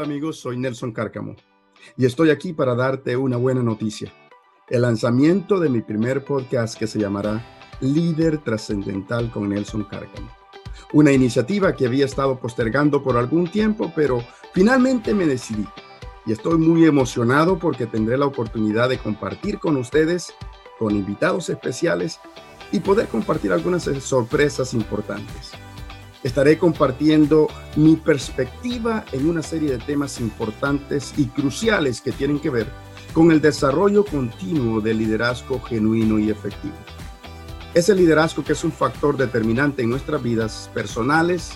amigos, soy Nelson Cárcamo y estoy aquí para darte una buena noticia. El lanzamiento de mi primer podcast que se llamará Líder Trascendental con Nelson Cárcamo. Una iniciativa que había estado postergando por algún tiempo, pero finalmente me decidí. Y estoy muy emocionado porque tendré la oportunidad de compartir con ustedes, con invitados especiales y poder compartir algunas sorpresas importantes estaré compartiendo mi perspectiva en una serie de temas importantes y cruciales que tienen que ver con el desarrollo continuo del liderazgo genuino y efectivo. Ese liderazgo que es un factor determinante en nuestras vidas personales,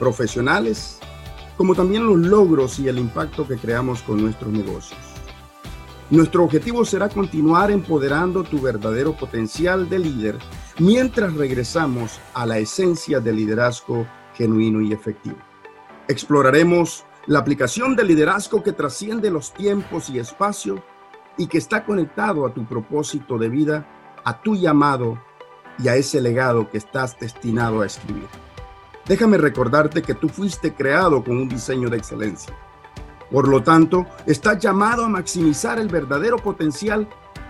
profesionales, como también los logros y el impacto que creamos con nuestros negocios. Nuestro objetivo será continuar empoderando tu verdadero potencial de líder mientras regresamos a la esencia del liderazgo genuino y efectivo. Exploraremos la aplicación del liderazgo que trasciende los tiempos y espacio y que está conectado a tu propósito de vida, a tu llamado y a ese legado que estás destinado a escribir. Déjame recordarte que tú fuiste creado con un diseño de excelencia. Por lo tanto, estás llamado a maximizar el verdadero potencial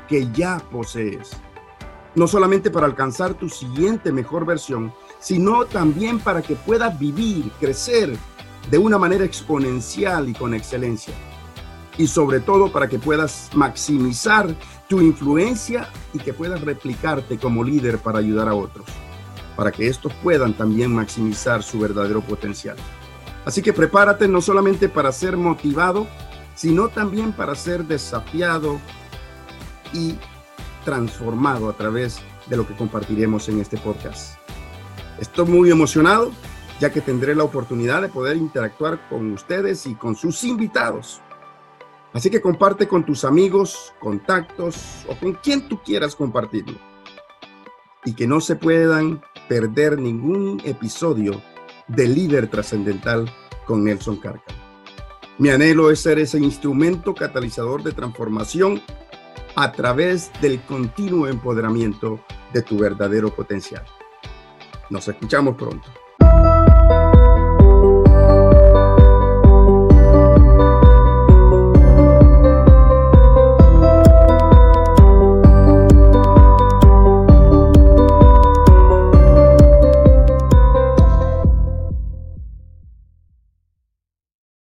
que ya posees no solamente para alcanzar tu siguiente mejor versión, sino también para que puedas vivir, crecer de una manera exponencial y con excelencia. Y sobre todo para que puedas maximizar tu influencia y que puedas replicarte como líder para ayudar a otros, para que estos puedan también maximizar su verdadero potencial. Así que prepárate no solamente para ser motivado, sino también para ser desafiado y transformado a través de lo que compartiremos en este podcast. Estoy muy emocionado ya que tendré la oportunidad de poder interactuar con ustedes y con sus invitados. Así que comparte con tus amigos, contactos o con quien tú quieras compartirlo. Y que no se puedan perder ningún episodio de Líder Trascendental con Nelson Carca. Mi anhelo es ser ese instrumento catalizador de transformación a través del continuo empoderamiento de tu verdadero potencial. Nos escuchamos pronto.